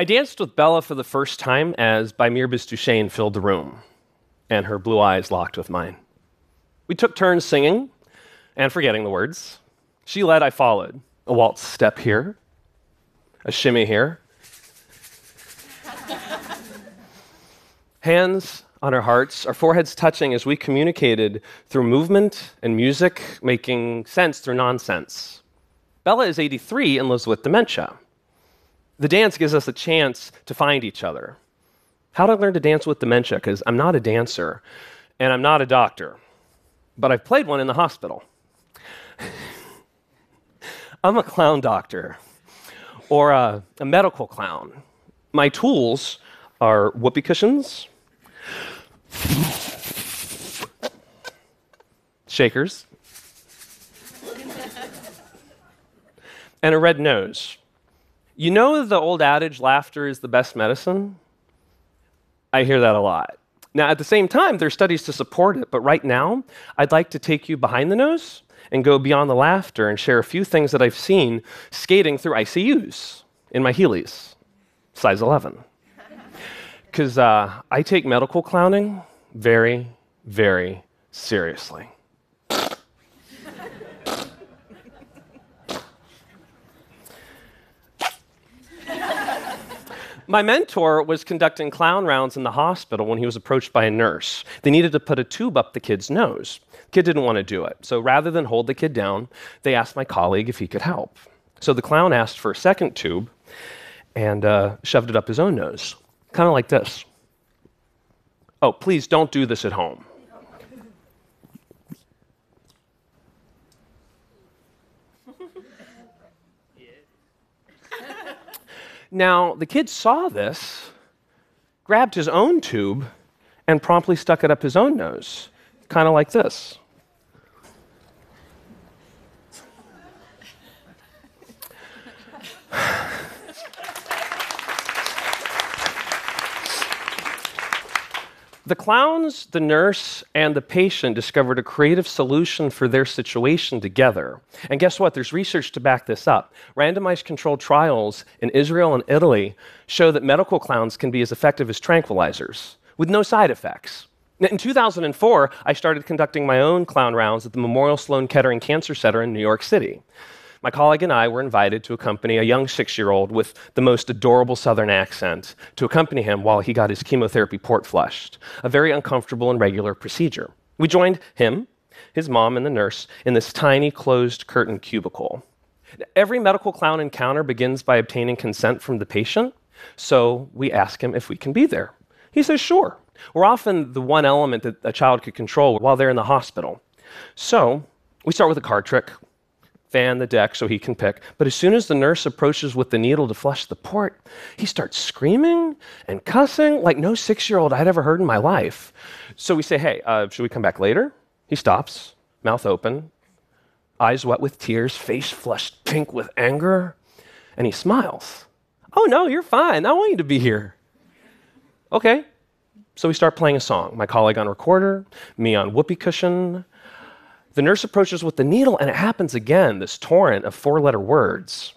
I danced with Bella for the first time as Bei Mir Bist Du Schön filled the room, and her blue eyes locked with mine. We took turns singing and forgetting the words. She led, I followed. A waltz step here, a shimmy here. Hands on our hearts, our foreheads touching as we communicated through movement and music, making sense through nonsense. Bella is 83 and lives with dementia. The dance gives us a chance to find each other. How did I learn to dance with dementia? Because I'm not a dancer and I'm not a doctor, but I've played one in the hospital. I'm a clown doctor or a, a medical clown. My tools are whoopee cushions, shakers, and a red nose. You know the old adage, laughter is the best medicine? I hear that a lot. Now, at the same time, there's studies to support it, but right now, I'd like to take you behind the nose and go beyond the laughter and share a few things that I've seen skating through ICUs in my Heelys, size 11. Because uh, I take medical clowning very, very seriously. My mentor was conducting clown rounds in the hospital when he was approached by a nurse. They needed to put a tube up the kid's nose. The kid didn't want to do it. So rather than hold the kid down, they asked my colleague if he could help. So the clown asked for a second tube and uh, shoved it up his own nose, kind of like this. Oh, please don't do this at home. Now, the kid saw this, grabbed his own tube, and promptly stuck it up his own nose, kind of like this. The clowns, the nurse, and the patient discovered a creative solution for their situation together. And guess what? There's research to back this up. Randomized controlled trials in Israel and Italy show that medical clowns can be as effective as tranquilizers with no side effects. In 2004, I started conducting my own clown rounds at the Memorial Sloan Kettering Cancer Center in New York City my colleague and I were invited to accompany a young six year old with the most adorable southern accent to accompany him while he got his chemotherapy port flushed, a very uncomfortable and regular procedure. We joined him, his mom, and the nurse in this tiny closed curtain cubicle. Every medical clown encounter begins by obtaining consent from the patient, so we ask him if we can be there. He says, sure. We're often the one element that a child could control while they're in the hospital. So we start with a card trick fan the deck so he can pick. But as soon as the nurse approaches with the needle to flush the port, he starts screaming and cussing like no six year old I'd ever heard in my life. So we say, Hey, uh, should we come back later? He stops, mouth open, eyes wet with tears, face flushed pink with anger, and he smiles. Oh, no, you're fine. I want you to be here. Okay. So we start playing a song. My colleague on recorder, me on whoopee cushion, the nurse approaches with the needle, and it happens again this torrent of four letter words.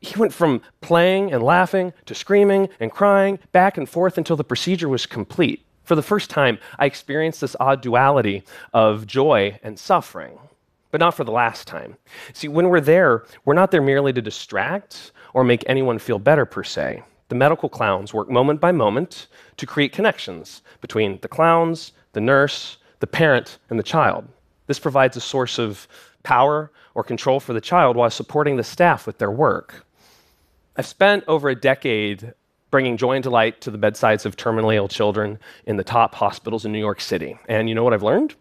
He went from playing and laughing to screaming and crying back and forth until the procedure was complete. For the first time, I experienced this odd duality of joy and suffering, but not for the last time. See, when we're there, we're not there merely to distract or make anyone feel better per se. The medical clowns work moment by moment to create connections between the clowns, the nurse, the parent and the child. This provides a source of power or control for the child while supporting the staff with their work. I've spent over a decade bringing joy and delight to the bedsides of terminally ill children in the top hospitals in New York City. And you know what I've learned?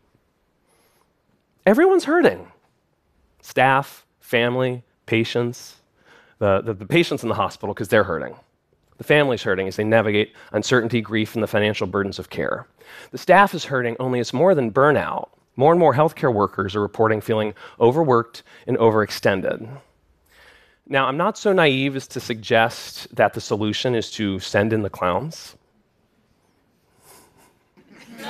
Everyone's hurting staff, family, patients, the, the, the patients in the hospital because they're hurting. The family's hurting as they navigate uncertainty, grief, and the financial burdens of care. The staff is hurting, only it's more than burnout. More and more healthcare workers are reporting feeling overworked and overextended. Now, I'm not so naive as to suggest that the solution is to send in the clowns.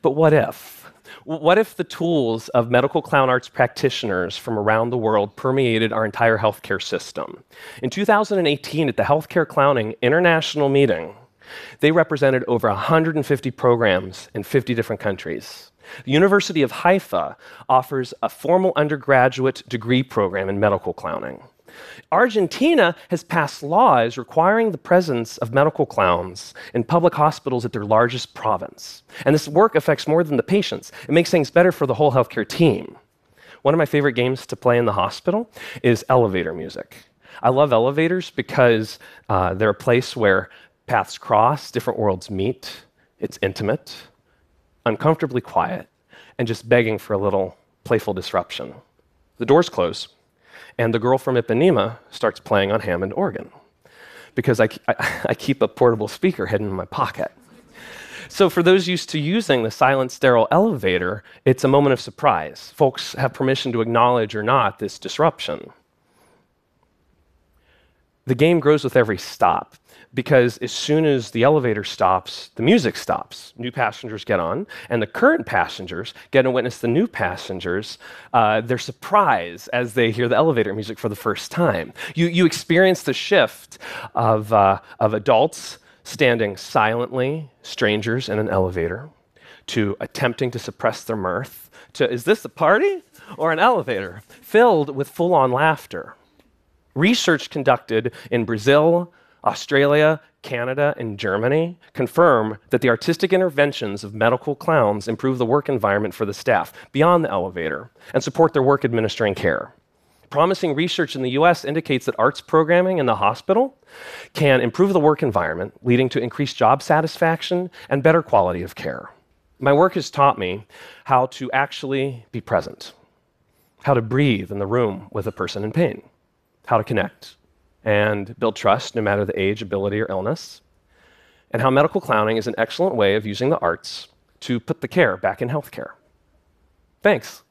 but what if? What if the tools of medical clown arts practitioners from around the world permeated our entire healthcare system? In 2018, at the Healthcare Clowning International Meeting, they represented over 150 programs in 50 different countries. The University of Haifa offers a formal undergraduate degree program in medical clowning. Argentina has passed laws requiring the presence of medical clowns in public hospitals at their largest province. And this work affects more than the patients, it makes things better for the whole healthcare team. One of my favorite games to play in the hospital is elevator music. I love elevators because uh, they're a place where paths cross, different worlds meet, it's intimate, uncomfortably quiet, and just begging for a little playful disruption. The doors close and the girl from Ipanema starts playing on Hammond organ because I, I, I keep a portable speaker hidden in my pocket. So, for those used to using the silent, sterile elevator, it's a moment of surprise. Folks have permission to acknowledge or not this disruption. The game grows with every stop because as soon as the elevator stops, the music stops. New passengers get on, and the current passengers get to witness the new passengers, uh, their surprise as they hear the elevator music for the first time. You, you experience the shift of, uh, of adults standing silently, strangers in an elevator, to attempting to suppress their mirth, to is this a party or an elevator? Filled with full on laughter. Research conducted in Brazil, Australia, Canada, and Germany confirm that the artistic interventions of medical clowns improve the work environment for the staff beyond the elevator and support their work administering care. Promising research in the US indicates that arts programming in the hospital can improve the work environment, leading to increased job satisfaction and better quality of care. My work has taught me how to actually be present, how to breathe in the room with a person in pain, how to connect, and build trust no matter the age, ability, or illness, and how medical clowning is an excellent way of using the arts to put the care back in healthcare. Thanks.